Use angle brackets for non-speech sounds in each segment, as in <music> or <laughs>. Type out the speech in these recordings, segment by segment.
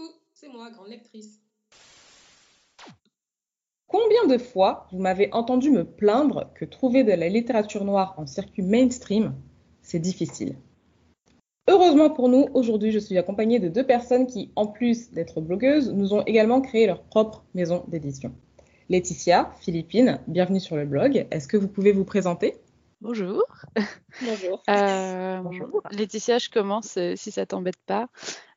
Coucou, c'est moi, grande lectrice. Combien de fois vous m'avez entendu me plaindre que trouver de la littérature noire en circuit mainstream, c'est difficile Heureusement pour nous, aujourd'hui, je suis accompagnée de deux personnes qui, en plus d'être blogueuses, nous ont également créé leur propre maison d'édition. Laetitia, Philippine, bienvenue sur le blog. Est-ce que vous pouvez vous présenter? Bonjour. Bonjour. Euh, Bonjour. Laetitia, je commence euh, si ça t'embête pas.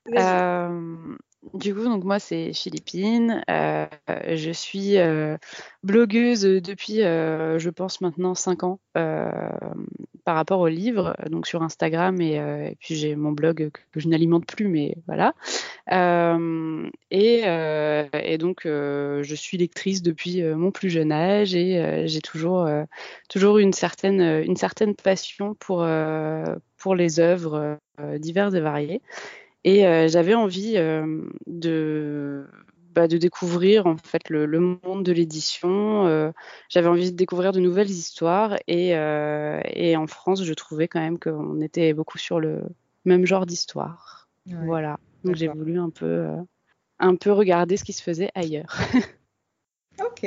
Euh, du coup, donc moi c'est Philippine. Euh, je suis euh, blogueuse depuis, euh, je pense maintenant 5 ans euh, par rapport au livre, donc sur Instagram et, euh, et puis j'ai mon blog que, je n'alimente plus, mais voilà. Et, et donc je suis lectrice depuis mon plus jeune âge et j'ai toujours toujours une certaine une certaine passion pour pour les œuvres diverses et variées. Et euh, j'avais envie euh, de, bah, de découvrir en fait le, le monde de l'édition. Euh, j'avais envie de découvrir de nouvelles histoires et, euh, et en France, je trouvais quand même qu'on était beaucoup sur le même genre d'histoire. Ouais. Voilà. Donc j'ai voulu un peu, euh, un peu regarder ce qui se faisait ailleurs. <laughs> Ok,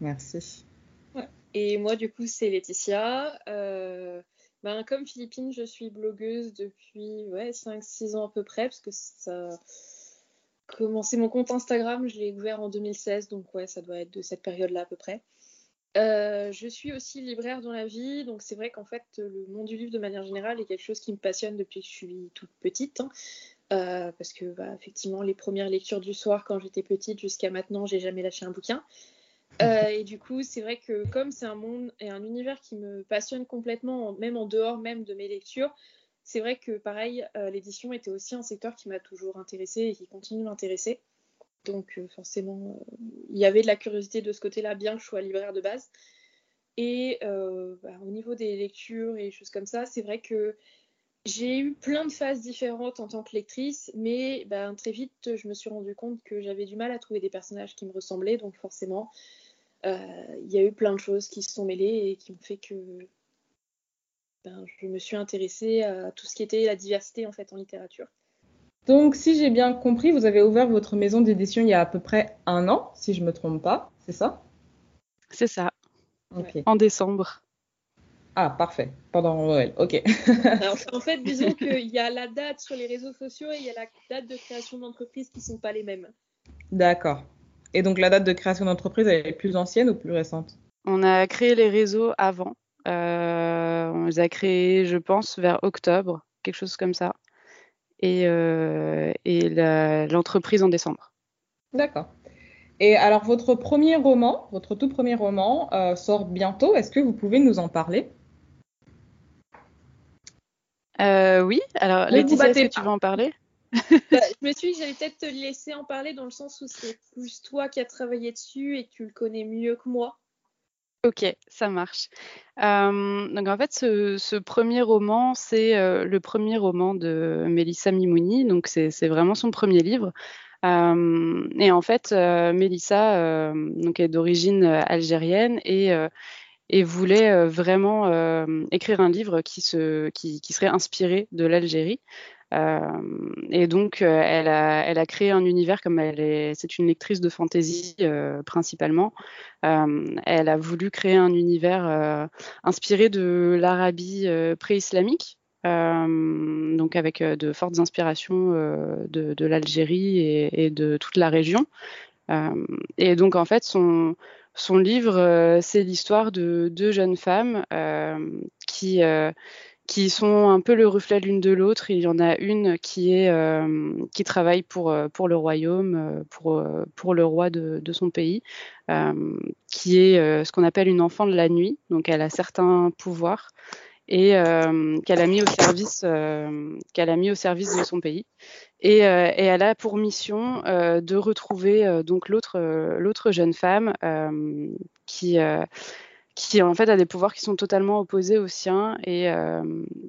merci. Et moi, du coup, c'est Laetitia. Euh, ben, comme Philippine, je suis blogueuse depuis ouais, 5-6 ans à peu près, parce que ça commencé mon compte Instagram, je l'ai ouvert en 2016, donc ouais, ça doit être de cette période-là à peu près. Euh, je suis aussi libraire dans la vie, donc c'est vrai qu'en fait, le monde du livre de manière générale est quelque chose qui me passionne depuis que je suis toute petite. hein. Euh, parce que, bah, effectivement, les premières lectures du soir quand j'étais petite jusqu'à maintenant, j'ai jamais lâché un bouquin. Euh, et du coup, c'est vrai que comme c'est un monde et un univers qui me passionne complètement, en- même en dehors même de mes lectures, c'est vrai que pareil, euh, l'édition était aussi un secteur qui m'a toujours intéressée et qui continue m'intéresser. Donc euh, forcément, il y avait de la curiosité de ce côté-là, bien que je sois libraire de base. Et bah, au niveau des lectures et choses comme ça, c'est vrai que j'ai eu plein de phases différentes en tant que lectrice, mais bah, très vite, je me suis rendu compte que j'avais du mal à trouver des personnages qui me ressemblaient, donc forcément, euh, il y a eu plein de choses qui se sont mêlées et qui ont fait que ben, je me suis intéressée à tout ce qui était la diversité en fait en littérature. Donc, si j'ai bien compris, vous avez ouvert votre maison d'édition il y a à peu près un an, si je me trompe pas, c'est ça? C'est ça, en décembre. Ah, parfait. Pendant Noël, ok. Alors, en fait, disons <laughs> qu'il y a la date sur les réseaux sociaux et il y a la date de création d'entreprise qui sont pas les mêmes. D'accord. Et donc, la date de création d'entreprise, elle est plus ancienne ou plus récente? On a créé les réseaux avant. Euh, on les a créés, je pense, vers octobre, quelque chose comme ça. Et, euh, et la- l'entreprise en décembre. D'accord. Et alors, votre premier roman, votre tout premier roman, euh, sort bientôt. Est-ce que vous pouvez nous en parler? Euh, oui, alors Ne Laetitia, est-ce que tu veux en parler? <laughs> Bah, je me suis dit j'allais peut-être te laisser en parler dans le sens où c'est plus toi qui as travaillé dessus et que tu le connais mieux que moi. Ok, ça marche. Euh, donc en fait, ce, ce premier roman, c'est euh, le premier roman de Mélissa Mimouni. Donc c'est c'est vraiment son premier livre. Euh, et en fait, Mélissa donc est d'origine algérienne et, et voulait euh, vraiment euh, écrire un livre qui, se, qui, qui serait inspiré de l'Algérie. Euh, et donc, elle, a, elle a créé un univers comme elle est, c'est une lectrice de fantasy principalement. Elle a voulu créer un univers inspiré de l'Arabie pré-islamique, donc avec de fortes inspirations de, l'Algérie et, et de toute la région. Et donc, en fait, son, son livre, euh, c'est l'histoire de deux jeunes femmes euh, qui, euh, qui sont un peu le reflet l'une de l'autre. Il y en a une qui travaille pour le royaume, pour le roi de, son pays, qui est ce qu'on appelle une enfant de la nuit. Donc, elle a certains pouvoirs et euh, qu'elle a mis au service euh, qu'elle a mis au service de son pays. Et, euh, elle a pour mission de retrouver donc l'autre l'autre jeune femme qui qui en fait a des pouvoirs qui sont totalement opposés aux siens et,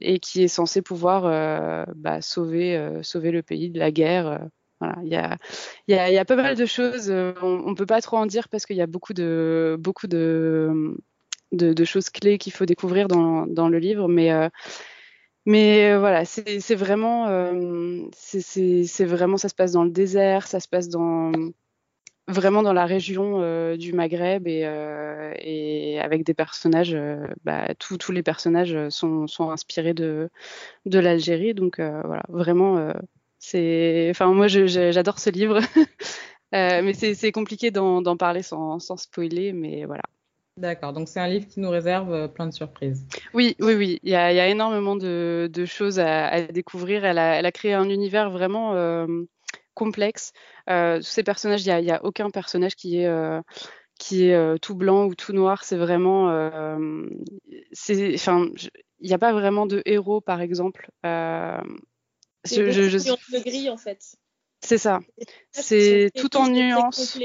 et qui est censé pouvoir bah, sauver sauver le pays de la guerre. voilà, il y a, il y, a, il y a pas mal de choses. On, on peut pas trop en dire parce qu'il y a beaucoup de beaucoup de de, choses clés qu'il faut découvrir dans, le livre, mais euh, Mais voilà, c'est vraiment, c'est vraiment, ça se passe dans le désert, ça se passe dans vraiment dans la région euh, du Maghreb et, euh, avec des personnages, euh, bah, tous les personnages sont, sont, inspirés de, de l'Algérie. Donc voilà, vraiment, c'est, enfin moi j'adore ce livre, <laughs> mais c'est compliqué d'en parler sans, sans, spoiler, mais voilà. D'accord, donc c'est un livre qui nous réserve plein de surprises. Oui, oui, oui, il y a, il y a énormément de, de choses à, à, découvrir. Elle a, elle a, créé un univers vraiment complexe. Euh, ces personnages, il n'y a, aucun personnage qui est euh, qui est euh, tout blanc ou tout noir. C'est vraiment, c'est, enfin, il n'y a pas vraiment de héros, par exemple. je, je, je... de gris en fait. C'est ça. C'est tout en nuances.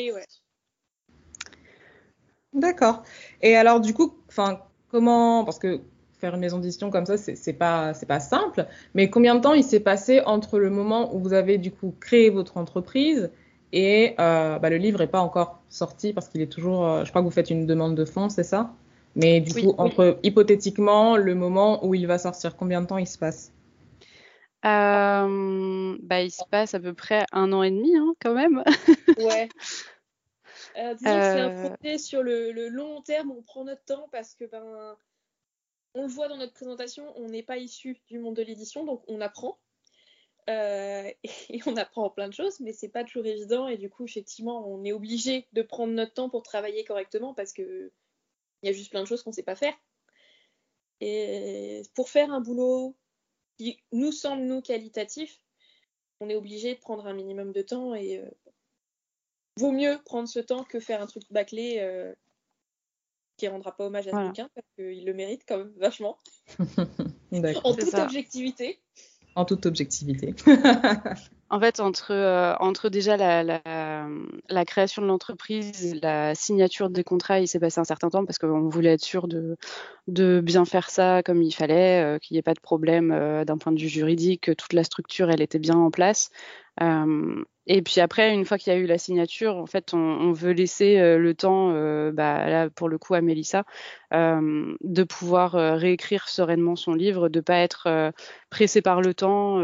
D'accord. Et alors du coup, enfin, comment, parce que faire une maison d'édition comme ça, c'est pas c'est pas simple. Mais combien de temps il s'est passé entre le moment où vous avez du coup créé votre entreprise et euh, bah, le livre n'est pas encore sorti parce qu'il est toujours. Euh, je crois que vous faites une demande de fonds, c'est ça? Mais du coup, entre hypothétiquement le moment où il va sortir, combien de temps il se passe? Euh, bah, il se passe à peu près un an et demi, hein, quand même. ouais. <laughs> disons que c'est un projet sur le, le, long terme, on prend notre temps parce que ben, on le voit dans notre présentation, on n'est pas issu du monde de l'édition, donc on apprend. Euh, <laughs> et on apprend plein de choses, mais c'est pas toujours évident. Et du coup, effectivement, on est obligé de prendre notre temps pour travailler correctement parce que il y a juste plein de choses qu'on ne sait pas faire. Et pour faire un boulot qui nous semble nous qualitatif, on est obligé de prendre un minimum de temps et euh, vaut mieux prendre ce temps que faire un truc bâclé euh, qui rendra pas hommage à ce bouquin parce qu'il le mérite quand même vachement. <laughs> en toute objectivité. En toute objectivité. <laughs> en fait, entre, euh, entre déjà la, la, la création de l'entreprise, la signature des contrats, il s'est passé un certain temps parce qu'on voulait être sûr de, de bien faire ça comme il fallait, euh, qu'il n'y ait pas de problème euh, d'un point de vue juridique, que toute la structure, elle était bien en place. Et puis après, une fois qu'il y a eu la signature, en fait, on, veut laisser euh, le temps, euh, bah, là pour le coup à Mélissa, euh, de pouvoir euh, réécrire sereinement son livre, de pas être euh, pressé par le temps,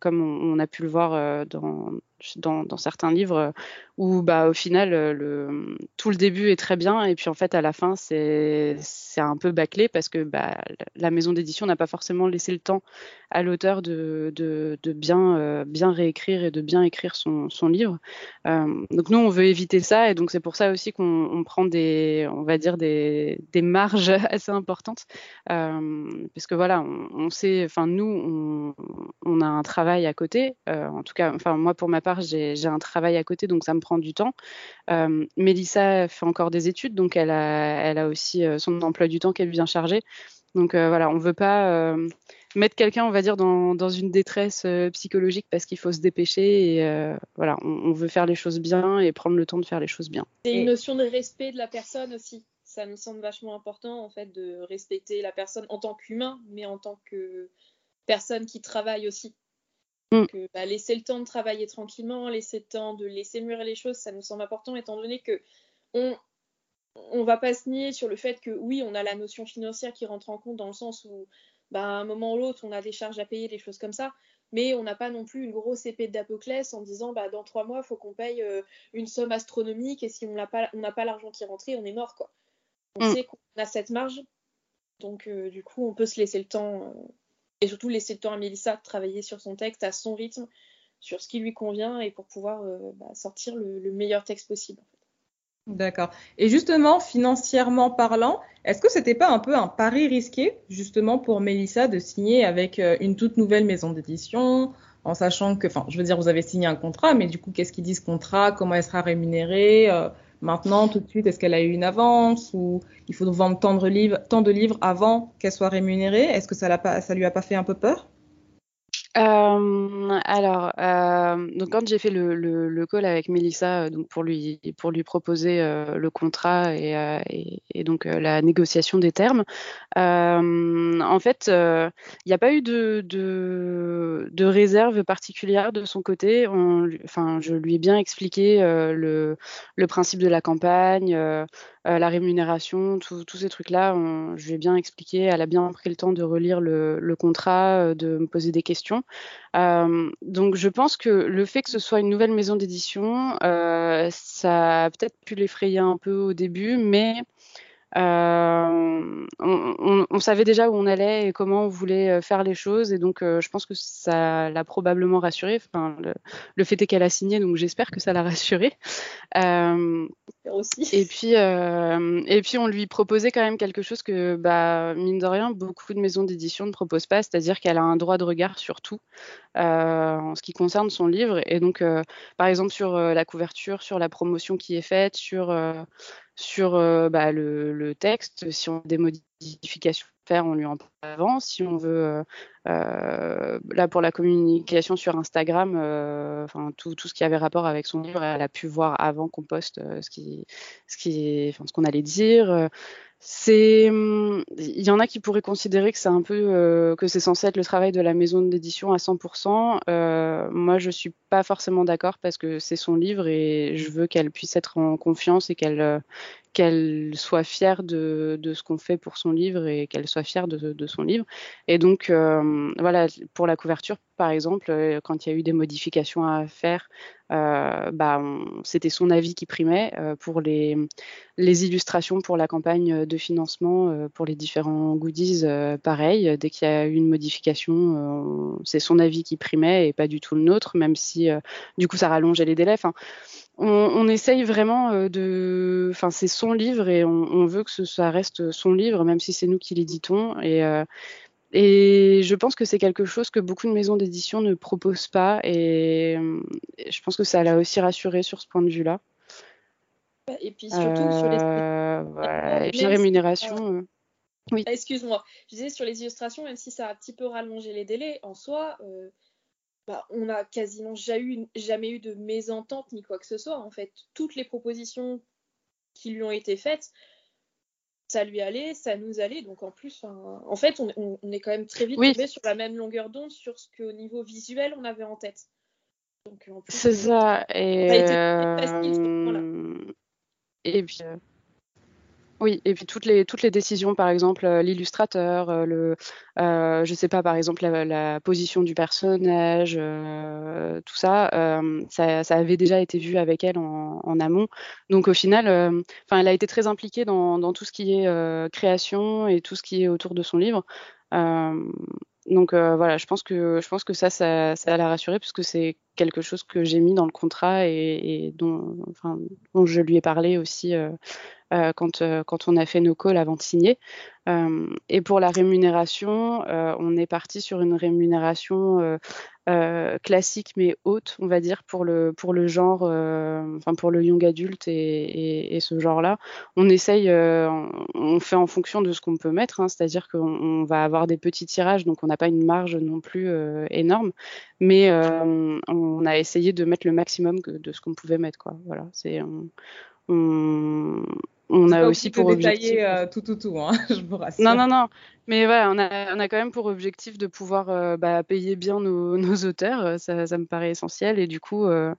comme on, on, a pu le voir dans, dans, certains livres, où bah, au final, le, tout le début est très bien, et puis en fait à la fin c'est un peu bâclé parce que bah, la maison d'édition n'a pas forcément laissé le temps à l'auteur de, de, bien, bien réécrire et de bien écrire son, son livre. donc nous on veut éviter ça, et donc c'est pour ça aussi qu'on prend des, on va dire des des, marges <laughs> assez importantes. Euh, parce que voilà, on, sait, enfin nous, on, a un travail à côté. Euh, en tout cas, moi pour ma part, j'ai un travail à côté, donc ça me prend du temps. Euh, Mélissa fait encore des études, donc elle a, elle a aussi son emploi du temps qu'elle vient charger. Donc voilà, on veut pas mettre quelqu'un, on va dire, dans, dans une détresse psychologique parce qu'il faut se dépêcher. Et voilà, on, on, veut faire les choses bien et prendre le temps de faire les choses bien. C'est une notion de respect de la personne aussi ça me semble vachement important en fait de respecter la personne en tant qu'humain, mais en tant que personne qui travaille aussi. Mm. Donc, bah, laisser le temps de travailler tranquillement, laisser le temps de laisser mûrir les choses, ça nous semble important étant donné que on on va pas se nier sur le fait que oui, on a la notion financière qui rentre en compte dans le sens où bah, à un moment ou l'autre, on a des charges à payer, des choses comme ça, mais on n'a pas non plus une grosse épée d'Apoclès en disant bah, dans trois mois, il faut qu'on paye euh, une somme astronomique et si on n'a pas, pas l'argent qui rentre, on est mort. quoi. On mm. sait qu'on a cette marge, donc euh, du coup, on peut se laisser le temps, euh, et surtout laisser le temps à Mélissa de travailler sur son texte à son rythme, sur ce qui lui convient, et pour pouvoir euh, bah, sortir le, le, meilleur texte possible. D'accord. Et justement, financièrement parlant, est-ce que c'était pas un peu un pari risqué, justement, pour Mélissa de signer avec une toute nouvelle maison d'édition, en sachant que, enfin, je veux dire, vous avez signé un contrat, mais du coup, qu'est-ce qu'ils disent contrat, comment elle sera rémunérée Maintenant, tout de suite, est-ce qu'elle a eu une avance ou il faut vendre tant de livres, avant qu'elle soit rémunérée? Est-ce que ça, ça lui a pas fait un peu peur? Alors, donc quand j'ai fait le, le, call avec Melissa, euh, donc pour lui pour lui proposer euh, le contrat et, euh, donc la négociation des termes, en fait, il n'y a pas eu de, réserve particulière de son côté. Enfin, je lui ai bien expliqué le, le principe de la campagne, la rémunération, tous ces trucs-là. Je lui ai bien expliqué. Elle a bien pris le temps de relire le contrat, de me poser des questions. Euh, donc je pense que le fait que ce soit une nouvelle maison d'édition, euh, ça a peut-être pu l'effrayer un peu au début, mais on, on, on, savait déjà où on allait et comment on voulait euh, faire les choses et donc euh, je pense que ça l'a probablement rassuré. Enfin, le, le fait est qu'elle a signé, donc j'espère que ça l'a <laughs> rassuré. Euh, aussi. Et puis euh, et puis on lui proposait quand même quelque chose que bah mine de rien beaucoup de maisons d'édition ne proposent pas, c'est-à-dire qu'elle a un droit de regard sur tout en ce qui concerne son livre et donc par exemple sur la couverture, sur la promotion qui est faite, sur sur euh, bah, le, le, texte. Si on a des modifications à faire, on lui en parle avant. Si on veut, euh, là pour la communication sur Instagram, euh, tout, ce qui avait rapport avec son livre, elle a pu voir avant qu'on poste euh, ce qu'on allait dire. Il y en a qui pourraient considérer que c'est un peu que c'est censé être le travail de la maison d'édition à 100%. Euh, moi, je suis pas forcément d'accord parce que c'est son livre et je veux qu'elle puisse être en confiance et qu'elle soit fière de, ce qu'on fait pour son livre et qu'elle soit fière de, son livre. Et donc, voilà, pour la couverture, par exemple, euh, quand il y a eu des modifications à faire, euh, bah, c'était son avis qui primait. Euh, pour les, illustrations pour la campagne de financement, pour les différents goodies, pareil. Dès qu'il y a eu une modification, c'est son avis qui primait et pas du tout le nôtre, même si du coup ça rallongeait les délais. On, essaye vraiment de. Enfin, c'est son livre et on, veut que ça reste son livre, même si c'est nous qui l'éditons. Et, et je pense que c'est quelque chose que beaucoup de maisons d'édition ne proposent pas. Et, et je pense que ça l'a aussi rassuré sur ce point de vue-là. Et puis surtout euh, sur les. Voilà. Et puis la rémunération. Euh... Oui. Ah, Excuse-moi. Je disais sur les illustrations, même si ça a un petit peu rallongé les délais, en soi. Euh bah, on n'a quasiment jamais eu, jamais eu de mésentente ni quoi que ce soit. En fait, toutes les propositions qui lui ont été faites, ça lui allait, ça nous allait. Donc en plus, en fait, on, on, on, est quand même très vite oui. tombé sur la même longueur d'onde sur ce qu'au niveau visuel, on avait en tête. C'est ça. Et, ça euh... et puis. Euh... Oui, et puis toutes les toutes les décisions, par exemple l'illustrateur, euh, le, euh, je sais pas, par exemple la, la position du personnage, euh, tout ça, euh, ça, ça, avait déjà été vu avec elle en, en amont. Donc au final, euh, enfin, elle a été très impliquée dans, dans tout ce qui est euh, création et tout ce qui est autour de son livre. donc voilà, je pense que je pense que ça, ça, ça l'a rassurée puisque c'est quelque chose que j'ai mis dans le contrat et, et dont, dont je lui ai parlé aussi euh, quand, euh, quand on a fait nos calls avant de signer. Euh, et pour la rémunération, on est parti sur une rémunération classique mais haute, on va dire, pour le, pour le genre, enfin pour le young adulte et, et, ce genre-là. On essaye, on fait en fonction de ce qu'on peut mettre, hein, c'est-à-dire qu'on va avoir des petits tirages, donc on n'a pas une marge non plus énorme, mais on a essayé de mettre le maximum de ce qu'on pouvait mettre. Quoi. Voilà, c'est on, on a aussi pour objectif euh, tout tout tout hein, <laughs> je vous rassure. non non non mais voilà on a on a quand même pour objectif de pouvoir euh, bah, payer bien nos, <laughs> nos auteurs ça, ça, me paraît essentiel et du coup euh,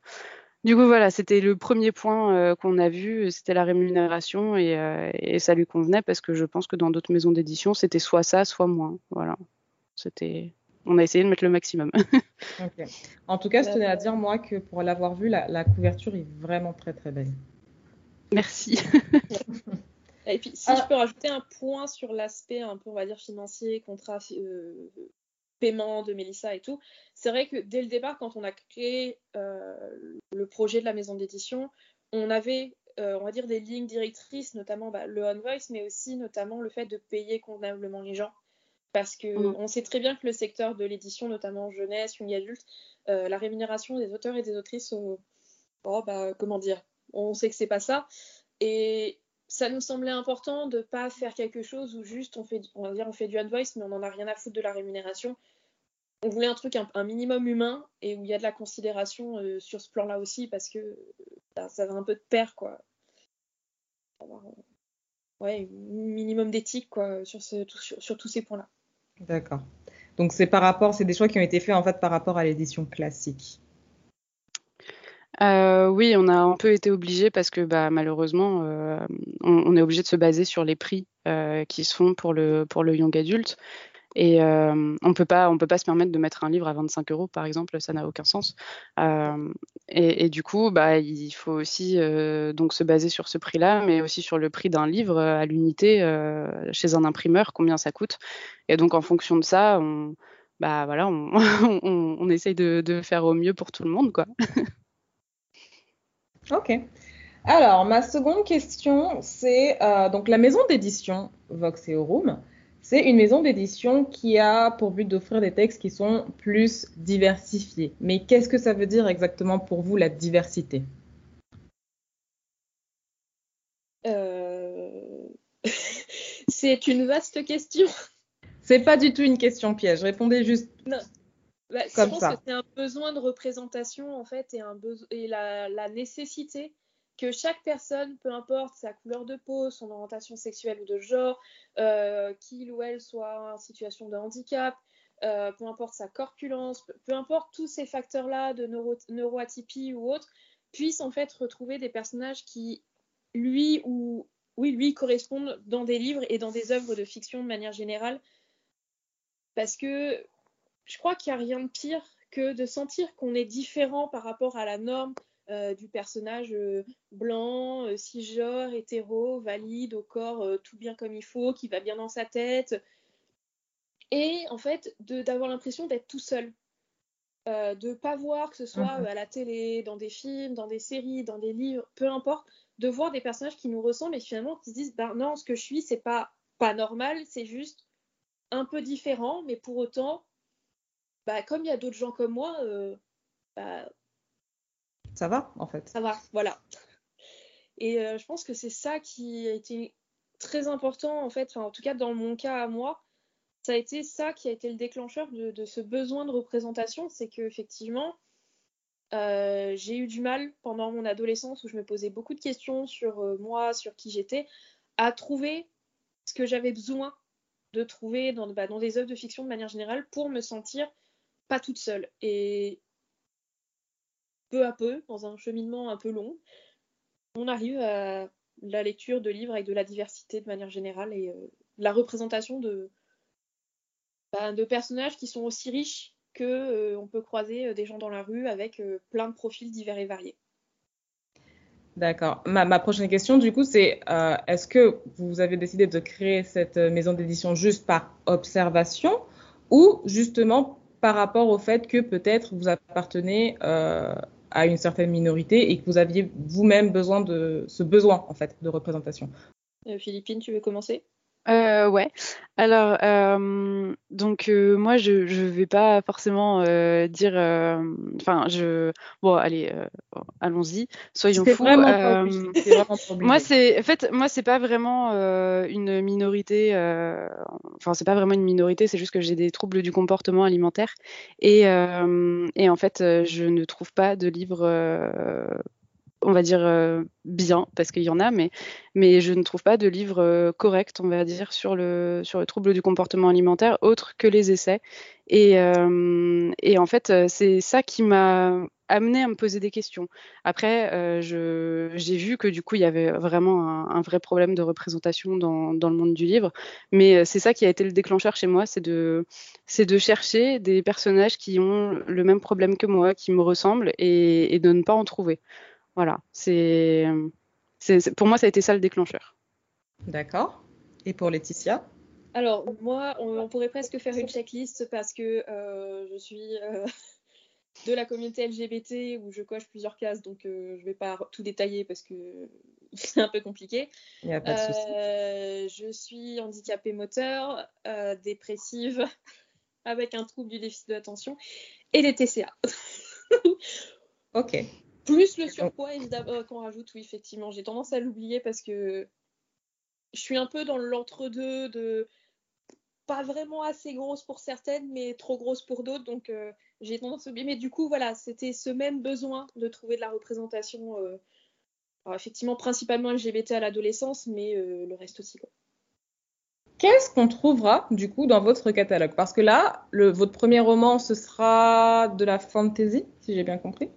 du coup voilà c'était le premier point euh, qu'on a vu c'était la rémunération et, euh, et, ça lui convenait parce que je pense que dans d'autres maisons d'édition c'était soit ça soit moins voilà c'était on a essayé de mettre le maximum. <laughs> okay. En tout cas, je tenais à dire, moi, que pour l'avoir vu, la, la couverture est vraiment très, très belle. Merci. Et puis, si ah. je peux rajouter un point sur l'aspect un peu, on va dire, financier, contrat, euh, paiement de Mélissa et tout, c'est vrai que dès le départ, quand on a créé euh, le projet de la maison d'édition, on avait, euh, on va dire, des lignes directrices, notamment bah, le on-voice, mais aussi notamment le fait de payer convenablement les gens. Parce que mmh. on sait très bien que le secteur de l'édition, notamment jeunesse, young adulte, la rémunération des auteurs et des autrices, oh, bah, comment dire, on sait que c'est pas ça. Et ça nous semblait important de pas faire quelque chose où juste on fait, on va dire, on fait du advice, mais on en a rien à foutre de la rémunération. on voulait un truc un, minimum humain et où il y a de la considération euh, sur ce plan-là aussi parce que bah, ça va un peu de pair quoi. Avoir, ouais, minimum d'éthique quoi sur, sur tous ces points-là. D'accord. Donc c'est par rapport, c'est des choix qui ont été faits en fait par rapport à l'édition classique. Euh, oui, on a un peu été obligé parce que bah, malheureusement, euh, on, est obligé de se baser sur les prix euh, qui se font pour le, pour le young adulte. Et on on peut pas se permettre de mettre un livre à 25 euros, par exemple, ça n'a aucun sens. Et, du coup, bah, il faut aussi donc se baser sur ce prix-là, mais aussi sur le prix d'un livre à l'unité chez un imprimeur, combien ça coûte. Et donc, en fonction de ça, on, bah voilà, on, <laughs> on, essaye de, de, faire au mieux pour tout le monde, quoi. <laughs> Ok. Alors, ma seconde question, c'est euh, donc la maison d'édition Vox et Room. C'est une maison d'édition qui a pour but d'offrir des textes qui sont plus diversifiés. Mais qu'est-ce que ça veut dire exactement pour vous la diversité? Euh... <laughs> C'est une vaste question. C'est pas du tout une question piège. Répondez juste. Non. Bah, je pense que c'est un besoin de représentation en fait et, un et la, nécessité que chaque personne, peu importe sa couleur de peau, son orientation sexuelle ou de genre, euh, qu'il ou elle soit en situation de handicap, euh, peu importe sa corpulence, peu, importe tous ces facteurs-là de neuro, neuroatypie ou autre, puisse en fait retrouver des personnages qui lui ou oui lui correspondent dans des livres et dans des œuvres de fiction de manière générale, parce que je crois qu'il n'y a rien de pire que de sentir qu'on est différent par rapport à la norme euh, du personnage euh, blanc, euh, cisgenre, hétéro, valide, au corps tout bien comme il faut, qui va bien dans sa tête. Et en fait, d'avoir l'impression d'être tout seul. de ne pas voir que ce soit mhm. à la télé, dans des films, dans des séries, dans des livres, peu importe, de voir des personnages qui nous ressemblent et finalement qui se disent ben non, ce que je suis, c'est pas, pas normal, c'est juste un peu différent, mais pour autant, bah, comme il y a d'autres gens comme moi, euh, bah, ça va en fait. Ça va, voilà. Et euh, je pense que c'est ça qui a été très important en fait, en tout cas dans mon cas à moi, ça a été ça qui a été le déclencheur de, ce besoin de représentation, c'est que effectivement euh, j'ai eu du mal pendant mon adolescence où je me posais beaucoup de questions sur moi, sur qui j'étais, à trouver ce que j'avais besoin de trouver dans, bah, dans, des œuvres de fiction de manière générale pour me sentir pas toute seule. Et peu à peu, dans un cheminement un peu long, on arrive à la lecture de livres avec de la diversité de manière générale et euh, la représentation de, bah, de personnages qui sont aussi riches que euh, on peut croiser euh, des gens dans la rue avec plein de profils divers et variés. D'accord. Ma, ma, prochaine question, du coup, c'est est-ce que vous avez décidé de créer cette maison d'édition juste par observation ou justement par rapport au fait que peut-être vous appartenez euh, à une certaine minorité et que vous aviez vous-même besoin de ce besoin en fait de représentation. Euh, Philippine, tu veux commencer? Euh, ouais. Alors, euh, donc euh, moi, je ne vais pas forcément euh, dire. euh, Enfin, je. Bon, allez, euh, allons-y. Soyons fous. vraiment pas Euh, moi, c'est. En fait, moi, c'est pas vraiment euh, une minorité. euh, Enfin, c'est pas vraiment une minorité. C'est juste que j'ai des troubles du comportement alimentaire et euh, et en fait, je ne trouve pas de livre euh, on va dire euh, bien parce qu'il y en a mais je ne trouve pas de livre euh, correct on va dire sur le trouble du comportement alimentaire autre que les essais. Et euh, en fait c'est ça qui m'a amené à me poser des questions. Après j'ai vu que du coup il y avait vraiment un, vrai problème de représentation dans le monde du livre. Mais c'est ça qui a été le déclencheur chez moi c'est de chercher des personnages qui ont le même problème que moi qui me ressemblent et de ne pas en trouver voilà, c'est, c'est, pour moi, ça a été ça le déclencheur. D'accord. Et pour Laetitia? Alors, moi, on, on pourrait presque faire une checklist parce que euh, je suis euh, <laughs> de la communauté LGBT où je coche plusieurs cases, donc euh, je ne vais pas tout détailler parce que <laughs> c'est un peu compliqué. Il n'y a pas de souci. Euh, je suis handicapée moteur, euh, dépressive, <laughs> avec un trouble du déficit de l'attention et des TCA. Ok. Plus le surpoids, évidemment, euh, qu'on rajoute, oui, effectivement. J'ai tendance à l'oublier parce que je suis un peu dans l'entre-deux de pas vraiment assez grosse pour certaines, mais trop grosse pour d'autres. Donc j'ai tendance à oublier. Mais du coup, voilà, c'était ce même besoin de trouver de la représentation. effectivement, principalement LGBT à l'adolescence, mais le reste aussi. Quoi. Qu'est-ce qu'on trouvera du coup dans votre catalogue? Parce que là, le, votre premier roman, ce sera de la fantasy, si j'ai bien compris.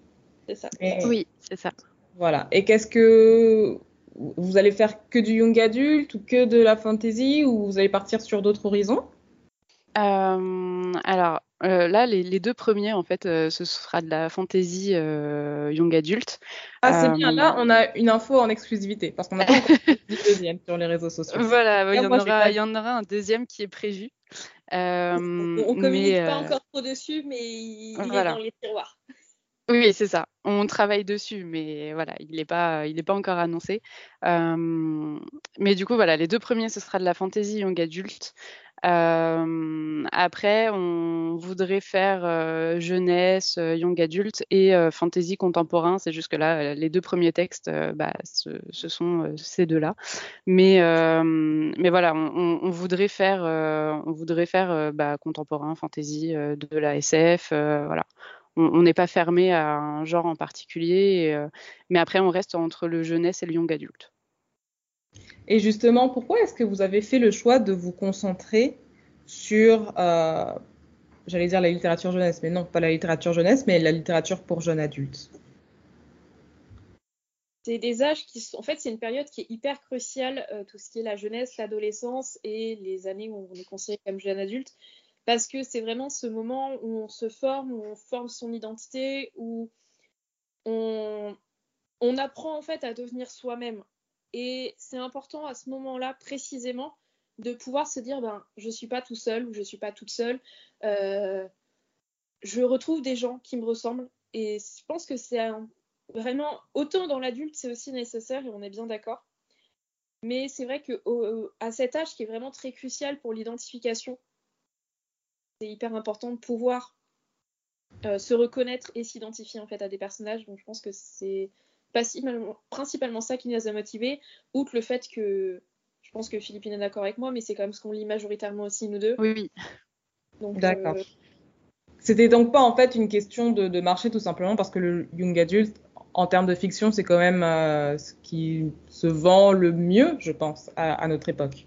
C'est ça. Oui, c'est ça. Voilà. Et qu'est-ce que vous allez faire que du young adulte ou que de la fantasy ou vous allez partir sur d'autres horizons? Euh, Alors euh, là, les, deux premiers, en fait, euh, ce sera de la fantasy young adulte. Ah, c'est bien. Là, on a une info en exclusivité parce qu'on n'a pas encore <laughs> dit deuxième sur les réseaux sociaux. Voilà, il y, en aura, il y en aura un deuxième qui est prévu. on ne communique pas encore trop dessus, mais il, est dans les tiroirs. Oui, c'est ça. On travaille dessus, mais voilà, il n'est pas, pas encore annoncé. mais du coup, voilà, les deux premiers, ce sera de la fantasy young adulte. après, on voudrait faire jeunesse, young adulte et fantasy contemporain. C'est juste que là, les deux premiers textes, bah, ce, sont ces deux-là. Mais, mais voilà, on, voudrait faire, on voudrait faire bah, contemporain, fantasy, de la SF, voilà on n'est pas fermé à un genre en particulier, euh, mais après on reste entre le jeunesse et le young adulte. Et justement, pourquoi est-ce que vous avez fait le choix de vous concentrer sur, euh, j'allais dire la littérature jeunesse, mais non, pas la littérature jeunesse, mais la littérature pour jeunes adultes? C'est des âges qui sont. En fait, c'est une période qui est hyper cruciale, euh, tout ce qui est la jeunesse, l'adolescence et les années où on est considéré comme jeune adulte parce que c'est vraiment ce moment où on se forme, où on forme son identité, où on, apprend en fait à devenir soi-même. Et c'est important à ce moment-là précisément de pouvoir se dire ben je suis pas tout seul ou je suis pas toute seule. Euh, je retrouve des gens qui me ressemblent et je pense que c'est vraiment autant dans l'adulte c'est aussi nécessaire et on est bien d'accord. Mais c'est vrai que à cet âge qui est vraiment très crucial pour l'identification c'est hyper important de pouvoir euh, se reconnaître et s'identifier en fait à des personnages. Donc je pense que c'est principalement ça qui nous a motivés, outre le fait que je pense que Philippine est d'accord avec moi, mais c'est quand même ce qu'on lit majoritairement aussi nous deux. Oui, oui. D'accord. Euh, C'était donc pas en fait une question de, marché tout simplement parce que le young adult, en termes de fiction, c'est quand même euh, ce qui se vend le mieux, je pense, à notre époque.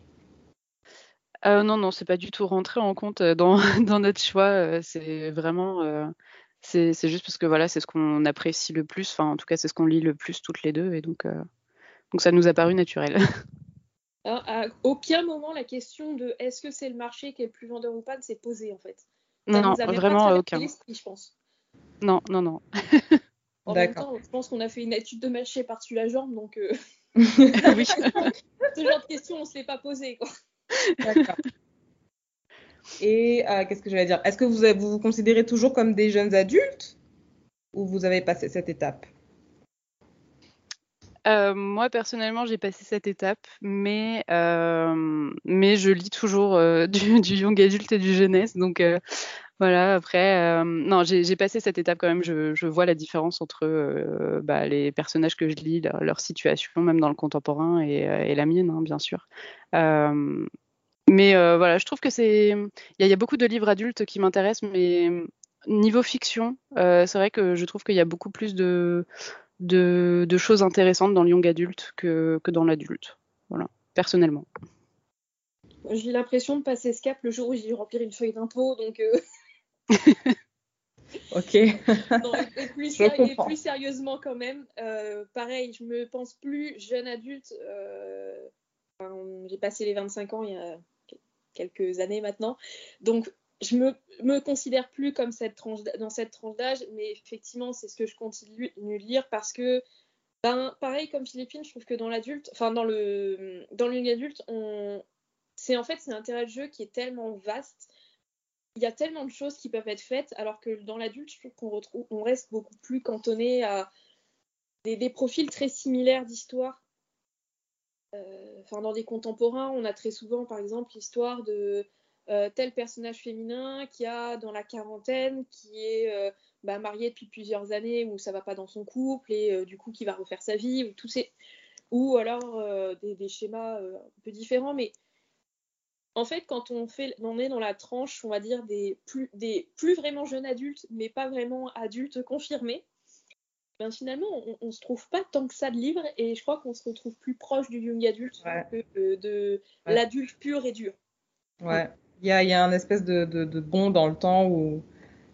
Euh, non, non, c'est pas du tout rentré en compte euh, dans, <laughs> dans notre choix. Euh, c'est vraiment, c'est juste parce que voilà, c'est ce qu'on apprécie le plus. Enfin, en tout cas, c'est ce qu'on lit le plus toutes les deux, et donc, donc ça nous a paru naturel. <laughs> à aucun moment la question de est-ce que c'est le marché qui est le plus vendeur ou pas ne s'est posée en fait. Ça non, vraiment à aucun. je pense. Non, non, non. <laughs> en même temps, je pense qu'on a fait une étude de marché par-dessus la jambe, donc oui. ce genre de questions, on se l'est pas posé. Quoi. Et euh, qu'est-ce que je vais dire? Est-ce que vous, vous vous considérez toujours comme des jeunes adultes? Ou vous avez passé cette étape? Euh, moi personnellement, j'ai passé cette étape, mais, euh, mais je lis toujours <laughs> du, du, young adulte et du jeunesse. Donc voilà, après, non, j'ai passé cette étape quand même. Je, vois la différence entre bah, les personnages que je lis, leur, situation, même dans le contemporain, et, et la mienne, hein, bien sûr. Mais euh, voilà, je trouve que c'est. Il y, a beaucoup de livres adultes qui m'intéressent, mais niveau fiction, euh, c'est vrai que je trouve qu'il y a beaucoup plus de, choses intéressantes dans le young adulte que, dans l'adulte. Voilà, personnellement. J'ai l'impression de passer ce cap le jour où j'ai dû remplir une feuille d'impôt, donc. Euh, <laughs> <laughs> ok. non, et, plus, et, plus, sérieusement quand même, pareil, je me pense plus jeune adulte. j'ai passé les 25 ans il y a quelques années maintenant. Donc, je me, me considère plus comme cette tranche, dans cette tranche d'âge, mais effectivement, c'est ce que je continue de lire parce que, ben, pareil comme Philippine, je trouve que dans l'adulte, enfin, dans le, dans adulte, on, c'est en fait, c'est un terrain de jeu qui est tellement vaste. Il y a tellement de choses qui peuvent être faites, alors que dans l'adulte, je trouve qu'on retrouve, on reste beaucoup plus cantonné à des, des profils très similaires d'histoire. Euh, enfin, dans des contemporains, on a très souvent, par exemple, l'histoire de euh, tel personnage féminin qui a dans la quarantaine, qui est euh, bah, marié depuis plusieurs années, où ça va pas dans son couple et du coup qui va refaire sa vie, ou tous ces, ou alors des, schémas un peu différents, mais en fait, quand on, fait, on est dans la tranche, on va dire, des plus, des plus vraiment jeunes adultes, mais pas vraiment adultes confirmés, ben finalement, on, ne se trouve pas tant que ça de livres et je crois qu'on se retrouve plus proche du young adulte que de l'adulte pur et dur. Ouais, il y a, y a un espèce de, de, de, bond dans le temps où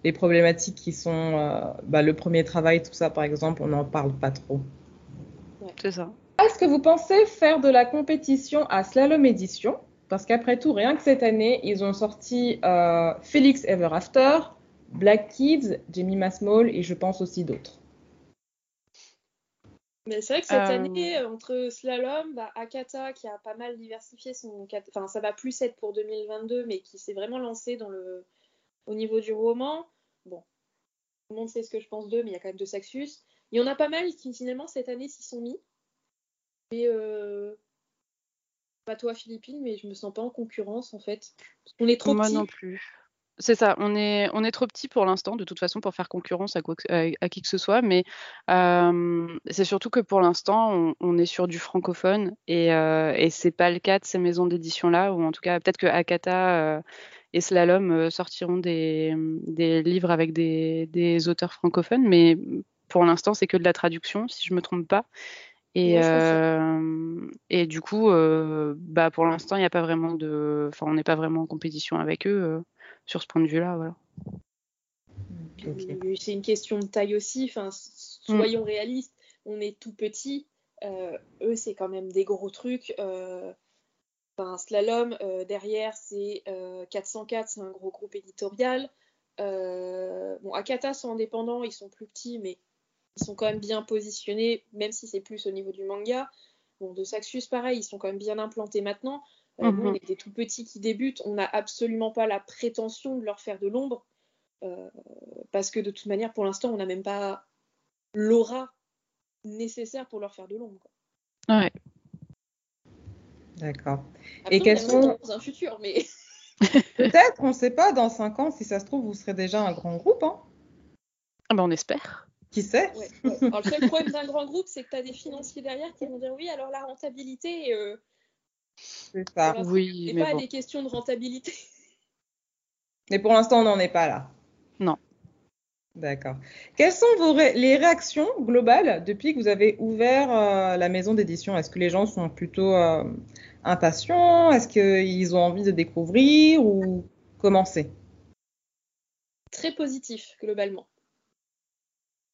les problématiques qui sont euh, bah, le premier travail, tout ça par exemple, on n'en parle pas trop. Ouais. C'est ça. Est-ce que vous pensez faire de la compétition à Slalom Edition Parce qu'après tout, rien que cette année, ils ont sorti euh, Felix Ever After, Black Kids, Jamie Masmall et je pense aussi d'autres. Mais c'est vrai que cette euh... année, entre slalom, bah, Akata qui a pas mal diversifié son. Enfin, ça va plus être pour 2022, mais qui s'est vraiment lancé dans le... au niveau du roman. Bon, tout le monde sait ce que je pense d'eux, mais il y a quand même deux Saxus. Il y en a pas mal qui finalement cette année s'y sont mis. Et euh... pas toi, Philippine, mais je me sens pas en concurrence en fait. On est trop Moi petits. non plus. C'est ça, on est, on est trop petit pour l'instant, de toute façon, pour faire concurrence à, quoi, à, à qui que ce soit, mais euh, c'est surtout que pour l'instant, on, on, est sur du francophone et, euh, et c'est pas le cas de ces maisons d'édition-là, ou en tout cas, peut-être que Akata euh, et Slalom sortiront des, des livres avec des, des, auteurs francophones, mais pour l'instant, c'est que de la traduction, si je me trompe pas. Et, euh, et du coup, euh, bah pour l'instant, il n'y a pas vraiment de. Enfin, on n'est pas vraiment en compétition avec eux euh, sur ce point de vue-là. Voilà. Okay. C'est une question de taille aussi. Enfin, soyons mm. réalistes, on est tout petit. eux, c'est quand même des gros trucs. Enfin, Slalom, derrière, c'est 404, c'est un gros groupe éditorial. bon, Akata sont indépendants, ils sont plus petits, mais ils sont quand même bien positionnés, même si c'est plus au niveau du manga. Bon, de Saxus, pareil, ils sont quand même bien implantés maintenant. Euh, mm -hmm. Nous, on est des tout petits qui débutent. On n'a absolument pas la prétention de leur faire de l'ombre. Euh, parce que de toute manière, pour l'instant, on n'a même pas l'aura nécessaire pour leur faire de l'ombre. Ouais. D'accord. Et quels sont. Dans un futur, mais. <laughs> Peut-être, on ne sait pas, dans 5 ans, si ça se trouve, vous serez déjà un grand groupe. Hein ah ben, on espère. Qui sait ouais, ouais. Alors, Le seul problème d'un grand groupe, c'est que tu as des financiers derrière qui vont dire oui, alors la rentabilité. Euh, c'est ça. Oui, et pas bon. des questions de rentabilité. Mais pour l'instant, on n'en est pas là. Non. D'accord. Quelles sont vos ré les réactions globales depuis que vous avez ouvert euh, la maison d'édition? Est-ce que les gens sont plutôt euh, impatients? Est-ce qu'ils ont envie de découvrir ou commencer Très positif, globalement.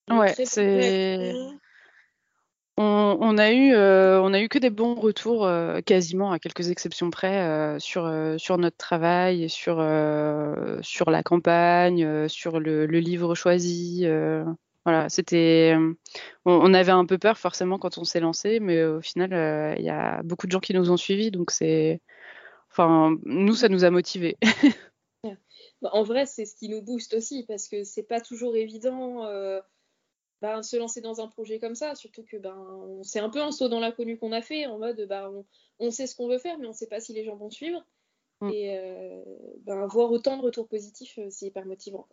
Ouais, c'est. On, on, a eu, euh, on a eu que des bons retours, euh, quasiment à quelques exceptions près, euh, sur, sur notre travail, sur, sur la campagne, sur le, le, livre choisi. voilà, c'était. On, on, avait un peu peur forcément quand on s'est lancé, mais au final, il y a beaucoup de gens qui nous ont suivis, donc c'est. Enfin, nous, ça nous a motivés. <laughs> en vrai, c'est ce qui nous booste aussi, parce que c'est pas toujours évident ben, se lancer dans un projet comme ça, surtout que ben, c'est un peu un saut dans l'inconnu qu'on a fait, en mode ben, on, on sait ce qu'on veut faire, mais on ne sait pas si les gens vont suivre. Mm. Et euh, ben, voir autant de retours positifs, euh, c'est hyper motivant.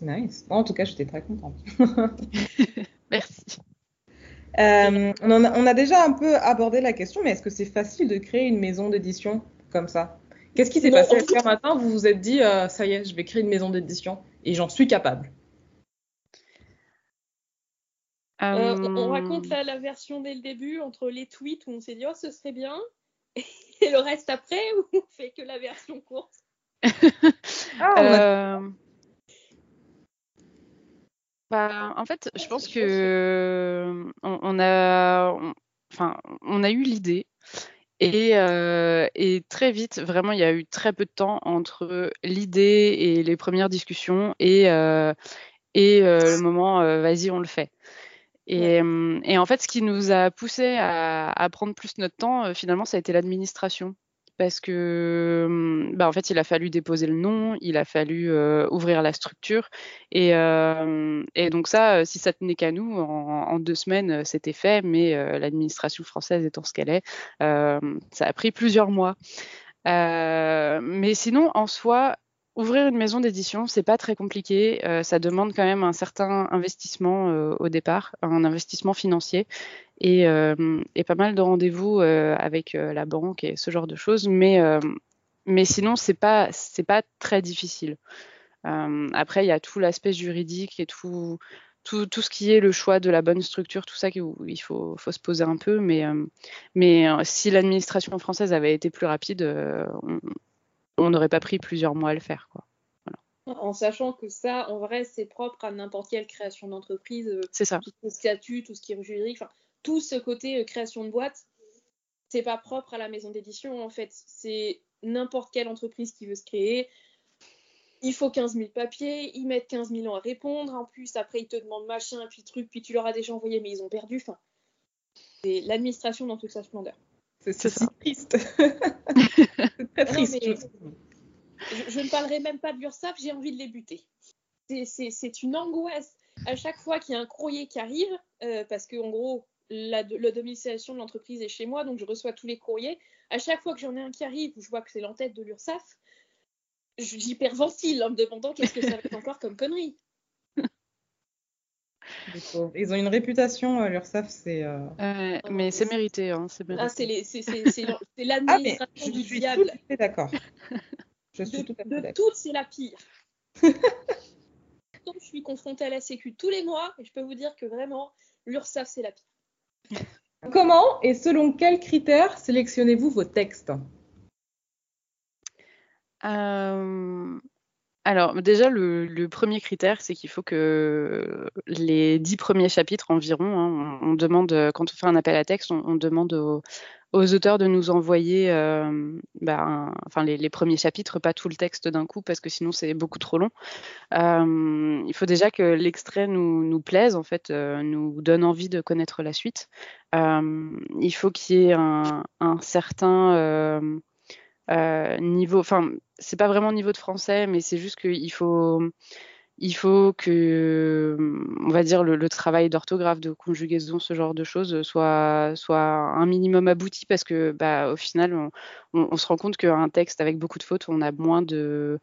Nice. Bon, en tout cas, j'étais très contente. <laughs> Merci. Euh, on, en a, on, a, déjà un peu abordé la question, mais est-ce que c'est facile de créer une maison d'édition comme ça? Qu'est-ce qui s'est passé un matin Vous vous êtes dit, euh, ça y est, je vais créer une maison d'édition et j'en suis capable. Euh, on, on raconte la, la, version dès le début entre les tweets où on s'est dit oh ce serait bien <laughs> et le reste après où on fait que la version courte. <laughs> ah, euh... bah, en fait, je pense que on, on a, on, enfin, on a eu l'idée. Et, euh, et, très vite, vraiment, il y a eu très peu de temps entre l'idée et les premières discussions et, euh, et euh, le moment vas-y, on le fait. Et, ouais. et, en fait, ce qui nous a poussé à, à prendre plus notre temps, finalement, ça a été l'administration. Parce que, bah, en fait, il a fallu déposer le nom, il a fallu euh, ouvrir la structure. Et, euh, et, donc, ça, si ça tenait qu'à nous, en, en, deux semaines, c'était fait. Mais euh, l'administration française étant ce qu'elle est, ça a pris plusieurs mois. mais sinon, en soi, Ouvrir une maison d'édition, c'est pas très compliqué. Euh, ça demande quand même un certain investissement euh, au départ, un investissement financier. et, et pas mal de rendez-vous avec la banque et ce genre de choses. Mais, sinon, c'est pas pas très difficile. après, il y a tout l'aspect juridique et tout, ce qui est le choix de la bonne structure, tout ça qu'il faut, faut, se poser un peu. Mais, mais si l'administration française avait été plus rapide, on n'aurait pas pris plusieurs mois à le faire. Quoi. En sachant que ça, en vrai, c'est propre à n'importe quelle création d'entreprise. Euh, c'est ça. Tout ce statut, tout ce qui est juridique, enfin, tout ce côté euh, création de boîte, c'est pas propre à la maison d'édition, en fait. C'est n'importe quelle entreprise qui veut se créer. Il faut 15 000 papiers, ils mettent 15 000 ans à répondre. En plus, après, ils te demandent machin, puis truc, puis tu leur as déjà envoyé, mais ils ont perdu. Enfin, c'est l'administration dans toute sa splendeur. C'est si <laughs> triste. très triste. Je, ne parlerai même pas de l'URSSAF, j'ai envie de les buter. C'est une angoisse. À chaque fois qu'il y a un courrier qui arrive, euh, parce que en gros, la, domiciliation de l'entreprise est chez moi, donc je reçois tous les courriers. À chaque fois que j'en ai un qui arrive où je vois que c'est l'entête de l'URSSAF, j'hyperventile en me demandant qu'est-ce que ça va être encore comme connerie. Ils ont une réputation, euh, l'URSSAF, c'est. Euh, mais c'est mérité. Hein, c'est ah, <laughs> l'administration ah, du diable. D'accord. Je suis de, de toutes, c'est la pire. <laughs> je suis confrontée à la Sécu tous les mois et je peux vous dire que vraiment, l'URSSAF, c'est la pire. <laughs> Comment et selon quels critères sélectionnez-vous vos textes? Euh, Alors, déjà, le, premier critère, c'est qu'il faut que les dix premiers chapitres environ, hein, on, demande, quand on fait un appel à texte, on, demande aux, auteurs de nous envoyer euh, bah, enfin, les, premiers chapitres, pas tout le texte d'un coup, parce que sinon c'est beaucoup trop long. Euh, il faut déjà que l'extrait nous, plaise, en fait, euh, nous donne envie de connaître la suite. il faut qu'il y ait un certain niveau, enfin, c'est pas vraiment niveau de français, mais c'est juste qu'il faut il faut que, on va dire, le, travail d'orthographe, de conjugaison, ce genre de choses soit, soit un minimum abouti parce que, bah, au final, on, se rend compte qu'un texte avec beaucoup de fautes, on a moins de,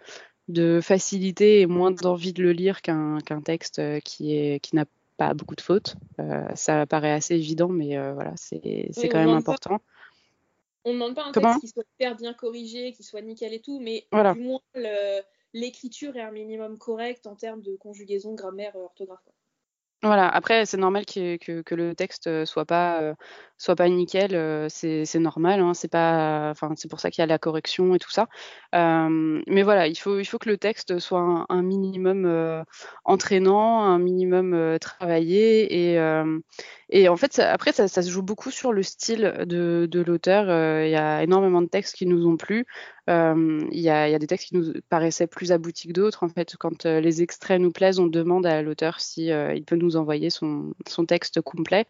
de facilité et moins d'envie de le lire qu'un texte euh, qui est qui n'a pas beaucoup de fautes. Euh, ça paraît assez évident, mais euh, voilà, c'est quand même important. On ne demande pas un texte qui soit hyper bien corrigé, qui soit nickel et tout, mais du moins l'écriture est un minimum correct en termes de conjugaison, grammaire, orthographe. Voilà, après c'est normal que, que, le texte soit pas soit pas nickel, c'est normal, hein, c'est pas, enfin c'est pour ça qu'il y a la correction et tout ça. mais voilà, il faut il faut que le texte soit un, minimum entraînant, un minimum travaillé et et en fait après ça, se joue beaucoup sur le style de, l'auteur. Il y a énormément de textes qui nous ont plu. Il y, y, a, des textes qui nous paraissaient plus aboutis que d'autres. En fait, quand les extraits nous plaisent, on demande à l'auteur si il peut nous envoyer son, son texte complet.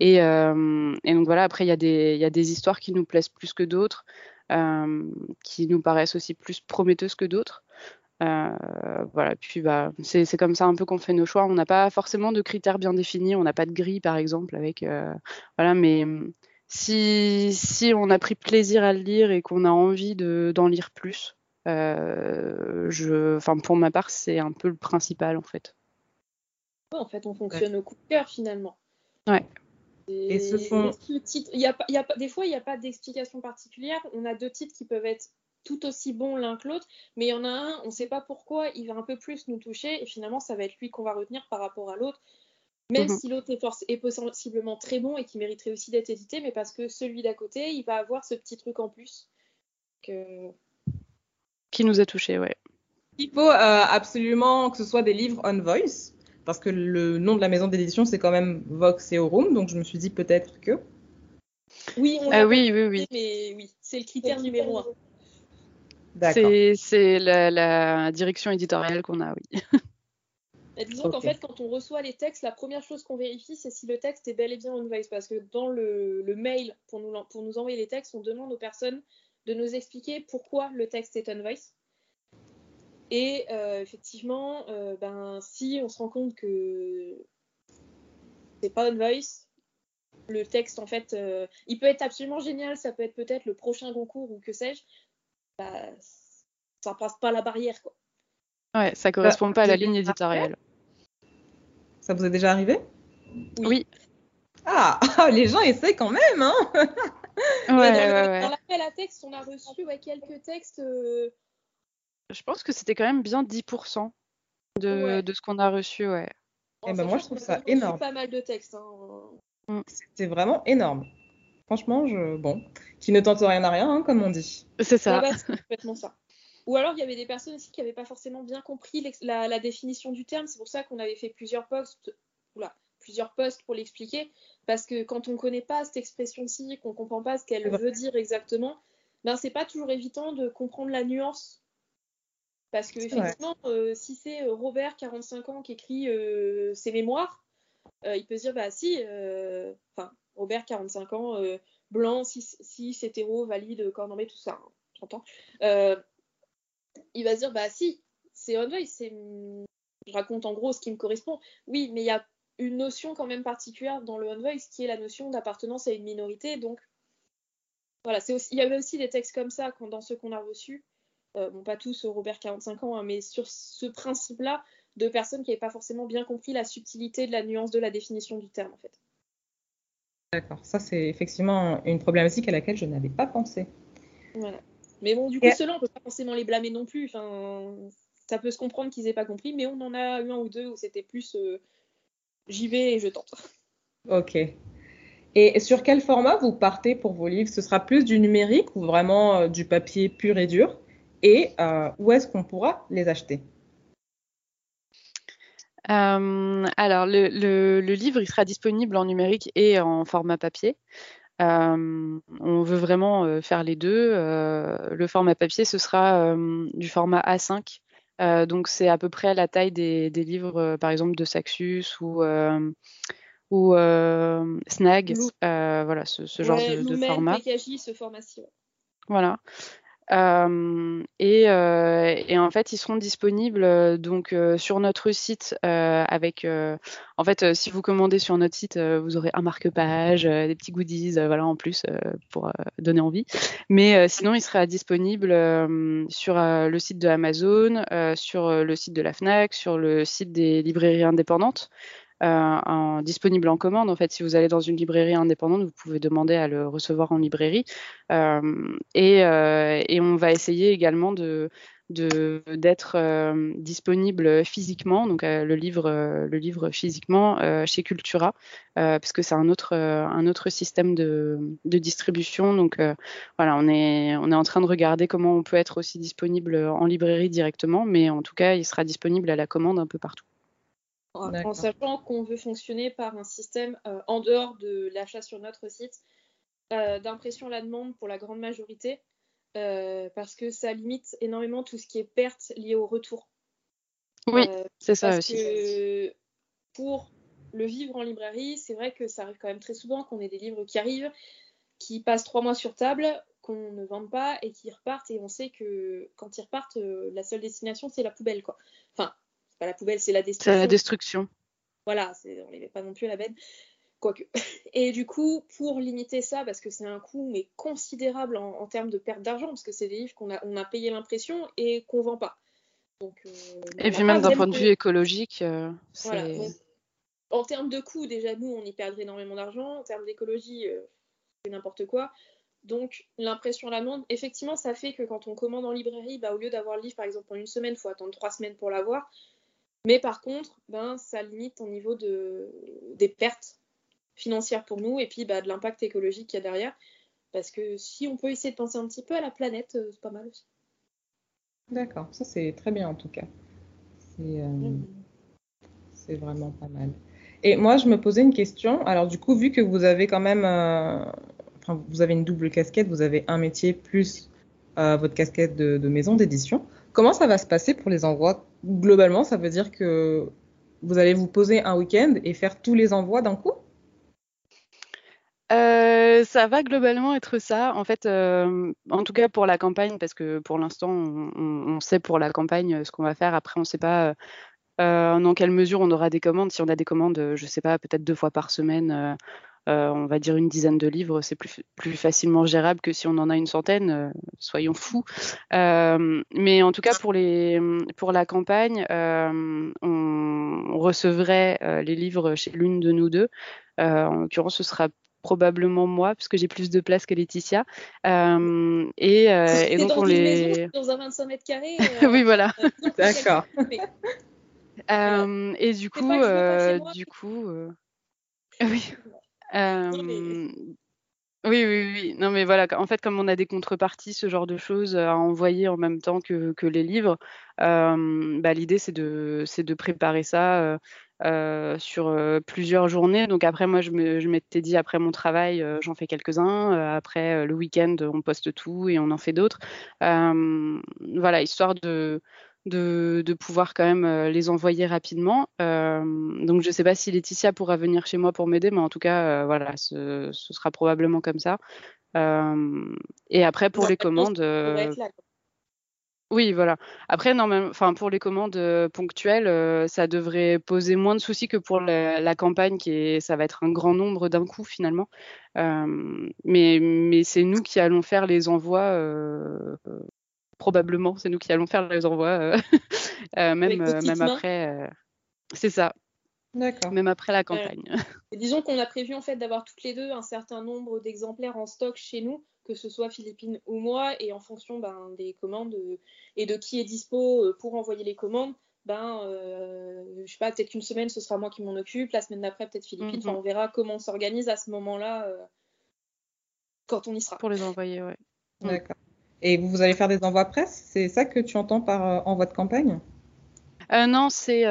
Et, euh, et, donc voilà, après, il y, a des, y a des histoires qui nous plaisent plus que d'autres, euh, qui nous paraissent aussi plus prometteuses que d'autres. Euh, voilà, puis bah, c'est comme ça un peu qu'on fait nos choix. On n'a pas forcément de critères bien définis, on n'a pas de grille par exemple, avec voilà, mais si, si on a pris plaisir à le lire et qu'on a envie d'en lire plus, je, enfin pour ma part, c'est un peu le principal en fait. en fait, on fonctionne au coup de cœur finalement. Ouais. Et, ce sont... y a, y a, des fois, il n'y a pas d'explication particulière. On a deux titres qui peuvent être tout aussi bons l'un que l'autre, mais il y en a un, on ne sait pas pourquoi, il va un peu plus nous toucher, et finalement, ça va être lui qu'on va retenir par rapport à l'autre. Même mhm. si l'autre est, est, possiblement très bon et qui mériterait aussi d'être édité, mais parce que celui d'à côté, il va avoir ce petit truc en plus. Que... Qui nous a touché, ouais. Il faut euh, absolument que ce soit des livres on voice parce que le nom de la maison d'édition, c'est quand même Vox et Aurum, donc je me suis dit peut-être que. Oui, on ah, oui, oui, oui. Mais oui, c'est le critère numéro un. C'est la, la, direction éditoriale qu'on a, oui. disons qu'en fait, quand on reçoit les textes, la première chose qu'on vérifie, c'est si le texte est bel et bien on voice. Parce que dans le, le mail, pour nous, pour nous envoyer les textes, on demande aux personnes de nous expliquer pourquoi le texte est voice. Et euh, effectivement, euh, ben, si on se rend compte que c'est pas on voice, le texte en fait, euh, il peut être absolument génial, ça peut être peut-être le prochain concours ou que sais-je, bah, ça passe pas la barrière quoi. Ouais, ça correspond pas à la ligne éditoriale. Ça vous est déjà arrivé? Oui. Ah, <laughs> les gens essaient quand même, hein Ouais, ouais, dans l'appel à texte, on a reçu ouais, quelques textes. euh, Je pense que c'était quand même bien 10% de, Ouais. de ce qu'on a reçu, ouais. Eh ben, moi, je trouve ça énorme. pas mal de textes. hein. C'est vraiment énorme. Franchement, je... bon, qui ne tente rien à rien, hein, comme on dit. C'est ça. Ah bah, c'est complètement ça. Ou alors, il y avait des personnes aussi qui n'avaient pas forcément bien compris la, la définition du terme. C'est pour ça qu'on avait fait plusieurs posts, oula, plusieurs posts pour l'expliquer. Parce que quand on ne connaît pas cette expression-ci, qu'on ne comprend pas ce qu'elle veut dire exactement, ben, c'est pas toujours évident de comprendre la nuance. Parce que, effectivement, euh, si c'est euh, Robert, 45 ans, qui écrit euh, ses mémoires, euh, il peut se dire, bah si, enfin, Robert, 45 ans, blanc, cis, cis, hétéro, valide, corps normé, tout ça, hein, j'entends. Il va se dire, bah si, c'est On c'est... je raconte en gros ce qui me correspond. Oui, mais il y a une notion quand même particulière dans le On Voice qui est la notion d'appartenance à une minorité. Donc, voilà, c'est aussi... il y avait aussi des textes comme ça quand, dans ceux qu'on a reçus. Euh, bon, pas tous euh, Robert 45 ans, hein, mais sur ce principe-là de personnes qui n'avaient pas forcément bien compris la subtilité de la nuance de la définition du terme, en fait. D'accord. Ça, c'est effectivement une problématique à laquelle je n'avais pas pensé. Voilà. Mais bon, du coup, Et- ceux-là, on peut pas forcément les blâmer non plus. Enfin, ça peut se comprendre qu'ils aient pas compris, mais on en a eu un ou deux où c'était plus euh, j'y vais et je tente. <laughs> Ok. Et sur quel format vous partez pour vos livres? Ce sera plus du numérique ou vraiment euh, du papier pur et dur? Et euh, où est-ce qu'on pourra les acheter? Euh, alors, le, le- le livre, il sera disponible en numérique et en format papier. Euh, on veut vraiment euh, faire les deux. Euh, le format papier, ce sera euh, du format A5. Euh, donc, c'est à peu près la taille des, des livres, euh, par exemple, de Saxus ou, euh, ou euh, Snag. Euh, voilà, ce, ce genre Ouais, de, de format. PKJ, ce format-ci. ouais. Voilà. Et, euh, et en fait, ils seront disponibles euh, donc sur notre site avec. en fait, si vous commandez sur notre site, vous aurez un marque-page, des petits goodies, voilà en plus pour donner envie. Mais sinon, il sera disponible sur le site de Amazon, sur le site de la Fnac, sur le site des librairies indépendantes. Euh, disponible en commande. En fait, si vous allez dans une librairie indépendante, vous pouvez demander à le recevoir en librairie. Euh, et, euh, et on va essayer également d'être disponible physiquement, donc le livre le livre physiquement chez Cultura, parce que c'est un autre un autre système de, de distribution. Donc voilà, on est on est en train de regarder comment on peut être aussi disponible en librairie directement, mais en tout cas, il sera disponible à la commande un peu partout. En, sachant qu'on veut fonctionner par un système euh, en dehors de l'achat sur notre site euh, d'impression à la demande pour la grande majorité, euh, parce que ça limite énormément tout ce qui est perte liée au retour. Oui, c'est ça parce aussi. que pour le vivre en librairie, c'est vrai que ça arrive quand même très souvent qu'on ait des livres qui arrivent, qui passent trois mois sur table, qu'on ne vende pas et qui repartent. Et on sait que quand ils repartent, la seule destination, c'est la poubelle. Quoi. Enfin, c'est pas la poubelle, c'est la C'est destruction. la destruction. Voilà, c'est- on les met pas non plus à la benne. Quoique. <laughs> Et du coup, pour limiter ça, parce que c'est un coût mais considérable en, en termes de perte d'argent, parce que c'est des livres qu'on a, on a payé l'impression et qu'on vend pas. Donc, euh, Et puis même d'un point de vue écologique, euh, voilà, c'est donc, en termes de coût, déjà, nous, on y perdrait énormément d'argent. En termes d'écologie, euh, c'est n'importe quoi. Donc, l'impression à l'amende, effectivement, ça fait que quand on commande en librairie, bah, au lieu d'avoir le livre, par exemple, en une semaine, il faut attendre trois semaines pour l'avoir. Mais par contre, ben, ça limite au niveau de, des pertes financières pour nous et puis bah, de l'impact écologique qu'il y a derrière. Parce que si on peut essayer de penser un petit peu à la planète, euh, c'est pas mal aussi. D'accord, ça c'est très bien en tout cas. C'est euh, Mhm. c'est vraiment pas mal. Et moi, je me posais une question. Alors du coup, vu que vous avez quand même, euh, enfin, vous avez une double casquette, vous avez un métier plus euh, votre casquette de, de maison d'édition, comment ça va se passer pour les envois? Globalement, ça veut dire que vous allez vous poser un week-end et faire tous les envois d'un coup? Euh, ça va globalement être ça. En fait, euh, en tout cas pour la campagne, parce que pour l'instant, on, sait pour la campagne euh, ce qu'on va faire. Après, on ne sait pas dans quelle mesure on aura des commandes. Si on a des commandes, je ne sais pas, peut-être deux fois par semaine, on va dire une dizaine de livres, c'est plus, plus facilement gérable que si on en a une centaine. euh, soyons fous. Euh, mais en tout cas, pour, les, pour la campagne, euh, on, on recevrait euh, les livres chez l'une de nous deux. en l'occurrence, ce sera probablement moi, puisque j'ai plus de place que Laetitia. Euh, et, euh, et, donc dans on une les. Maison, dans un 25 mètres carrés. <laughs> oui, voilà. D'accord. <laughs> Euh, et du coup, euh, du coup, euh, oui. Euh, oui, oui, oui. Non, mais voilà. En fait, comme on a des contreparties, ce genre de choses à envoyer en même temps que, que les livres, euh, bah, l'idée c'est de, préparer ça euh, sur euh, plusieurs journées. Donc après, moi, je, m'étais dit, après mon travail, euh, j'en fais quelques-uns. Euh, après, le week-end, on poste tout et on en fait d'autres. voilà, histoire de, de, de, pouvoir quand même les envoyer rapidement. donc je ne sais pas si Laetitia pourra venir chez moi pour m'aider, mais en tout cas, voilà, ce, ce, sera probablement comme ça. et après, pour les commandes... Oui, voilà. Après, normalement, enfin, pour les commandes euh, ponctuelles, euh, ça devrait poser moins de soucis que pour la, la, campagne, qui est, ça va être un grand nombre d'un coup finalement. Euh, mais mais c'est nous qui allons faire les envois. Euh, probablement, c'est nous qui allons faire les envois, euh, <laughs> même même après. c'est ça. D'accord. Même après la campagne. <laughs> Et disons qu'on a prévu en fait d'avoir toutes les deux un certain nombre d'exemplaires en stock chez nous que ce soit Philippine ou moi, et en fonction ben, des commandes euh, et de qui est dispo euh, pour envoyer les commandes, ben, euh, je sais pas, peut-être qu'une semaine ce sera moi qui m'en occupe, la semaine d'après peut-être Philippine, mm -hmm. on verra comment on s'organise à ce moment-là euh, quand on y sera. Pour les envoyer, ouais. D'accord. Et vous, vous allez faire des envois presse? C'est ça que tu entends par euh, envoi de campagne? Euh, Non, c'est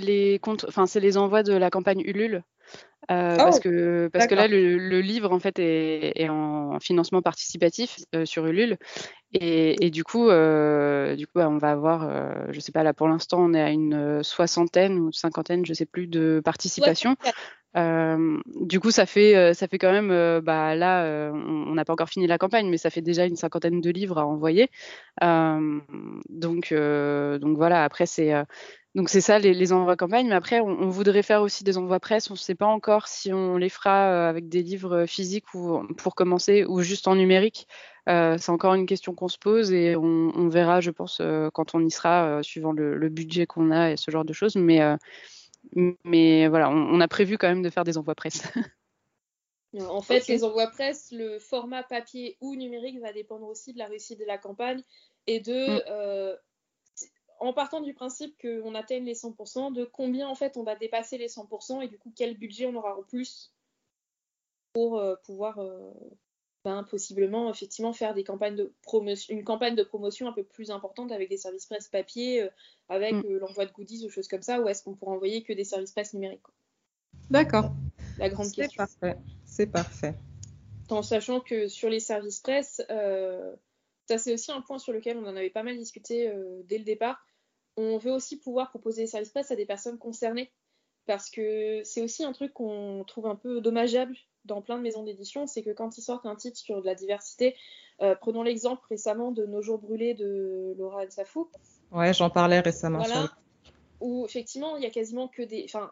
les, envois de la campagne Ulule. Euh, oh, parce que parce que là le, le, livre en fait est, est en financement participatif euh, sur Ulule. Et, et, du coup euh, du coup bah, on va avoir euh, je sais pas là pour l'instant on est à une soixantaine ou cinquantaine je sais plus de participation ouais. du coup ça fait ça fait quand même bah là on n'a pas encore fini la campagne mais ça fait déjà une cinquantaine de livres à envoyer donc donc voilà après c'est donc c'est ça les, les, envois campagne, mais après on, on, voudrait faire aussi des envois presse. On ne sait pas encore si on les fera euh, avec des livres physiques ou pour commencer ou juste en numérique. Euh, c'est encore une question qu'on se pose et on, on verra, je pense, euh, quand on y sera, euh, suivant le, le budget qu'on a et ce genre de choses. Mais euh, mais voilà, on, on, a prévu quand même de faire des envois presse. <laughs> En fait, okay. les envois presse, le format papier ou numérique va dépendre aussi de la réussite de la campagne et de mm en partant du principe qu'on atteigne les 100%, de combien en fait on va dépasser les 100% et du coup quel budget on aura en plus pour euh, pouvoir euh, ben, possiblement effectivement faire des campagnes de promotion, une campagne de promotion un peu plus importante avec des services presse papier, euh, avec mm. l'envoi de goodies ou choses comme ça, ou est-ce qu'on pourra envoyer que des services presse numériques D'accord. La grande question. C'est parfait. C'est parfait. En sachant que sur les services presse, ça c'est aussi un point sur lequel on en avait pas mal discuté dès le départ on veut aussi pouvoir proposer des services presse à des personnes concernées parce que c'est aussi un truc qu'on trouve un peu dommageable dans plein de maisons d'édition, c'est que quand ils sortent un titre sur de la diversité, euh, prenons l'exemple récemment de Nos jours brûlés de Laura El Safou. Ouais, j'en parlais récemment. Voilà, sur... où effectivement, il y a quasiment que des. Enfin,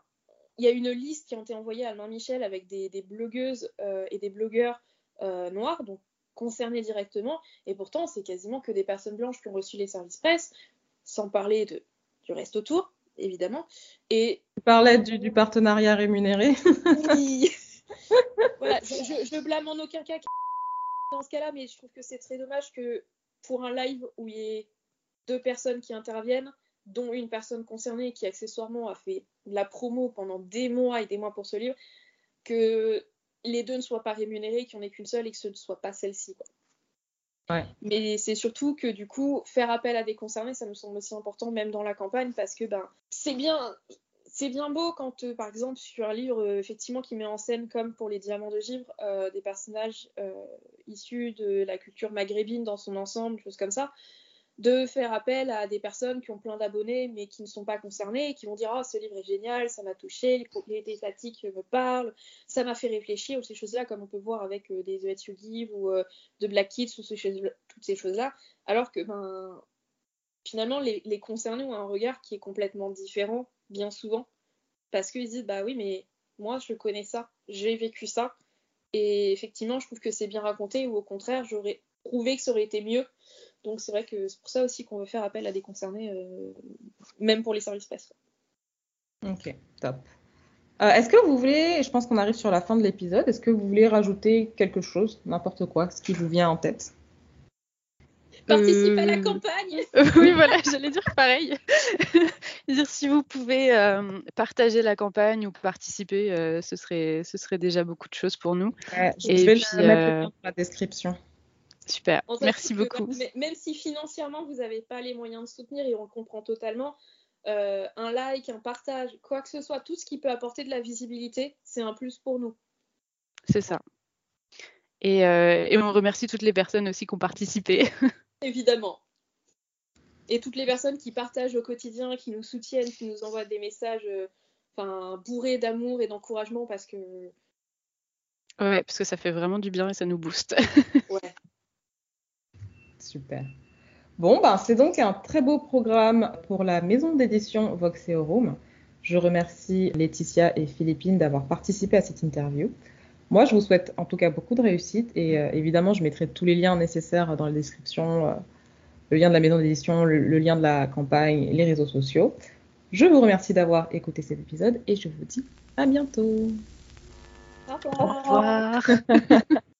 il y a une liste qui a été envoyée à Almain Michel avec des, des blogueuses euh, et des blogueurs euh, noirs, donc concernés directement, et pourtant, c'est quasiment que des personnes blanches qui ont reçu les services presse sans parler de, du reste autour, évidemment. Et tu parlais du, du partenariat rémunéré. oui. <laughs> voilà, <laughs> je, je, blâme en aucun cas dans ce cas-là, mais je trouve que c'est très dommage que pour un live où il y ait deux personnes qui interviennent, dont une personne concernée qui accessoirement a fait de la promo pendant des mois et des mois pour ce livre, que les deux ne soient pas rémunérés, qu'il n'y en ait qu'une seule et que ce ne soit pas celle-ci. Ouais. Mais c'est surtout que du coup, faire appel à des concernés, ça nous semble aussi important, même dans la campagne, parce que ben, c'est bien, c'est bien beau quand, euh, par exemple, sur un livre euh, effectivement qui met en scène, comme pour les Diamants de Givre, euh, des personnages issus de la culture maghrébine dans son ensemble, choses comme ça, de faire appel à des personnes qui ont plein d'abonnés mais qui ne sont pas concernées et qui vont dire oh ce livre est génial, ça m'a touché, les thématiques me parlent, ça m'a fait réfléchir ou ces choses-là comme on peut voir avec des You Give ou de Black Kids ou toutes ces choses-là. Alors que ben finalement les, concernés ont un regard qui est complètement différent bien souvent parce qu'ils disent bah oui mais moi je connais ça, j'ai vécu ça et effectivement je trouve que c'est bien raconté ou au contraire j'aurais trouvé que ça aurait été mieux donc c'est vrai que c'est pour ça aussi qu'on veut faire appel à des concernés, euh, même pour les services presse. Ok, top. Euh, est-ce que vous voulez, je pense qu'on arrive sur la fin de l'épisode, est-ce que vous voulez rajouter quelque chose, n'importe quoi, ce qui vous vient en tête? Participe à la Euh, campagne. <laughs> oui, voilà, j'allais dire pareil. <laughs> dire si vous pouvez euh, partager la campagne ou participer, euh, ce, serait, ce serait déjà beaucoup de choses pour nous. Ouais, Je Et vais puis, le mettre le euh, lien dans la description. Super, En fait, merci beaucoup. Même si financièrement vous n'avez pas les moyens de soutenir et on le comprend totalement, euh, un like, un partage, quoi que ce soit, tout ce qui peut apporter de la visibilité, c'est un plus pour nous. C'est ça. Et, euh, et on remercie toutes les personnes aussi qui ont participé. <laughs> Évidemment. Et toutes les personnes qui partagent au quotidien, qui nous soutiennent, qui nous envoient des messages euh, enfin, bourrés d'amour et d'encouragement parce que ouais, parce que ça fait vraiment du bien et ça nous booste. <laughs> ouais, Super. Bon, ben, c'est donc un très beau programme pour la maison d'édition Voxeorum. Je remercie Laetitia et Philippine d'avoir participé à cette interview. Moi, je vous souhaite en tout cas beaucoup de réussite et euh, évidemment, je mettrai tous les liens nécessaires dans la description, euh, le lien de la maison d'édition, le, le lien de la campagne, les réseaux sociaux. Je vous remercie d'avoir écouté cet épisode et je vous dis à bientôt. Au revoir. <laughs>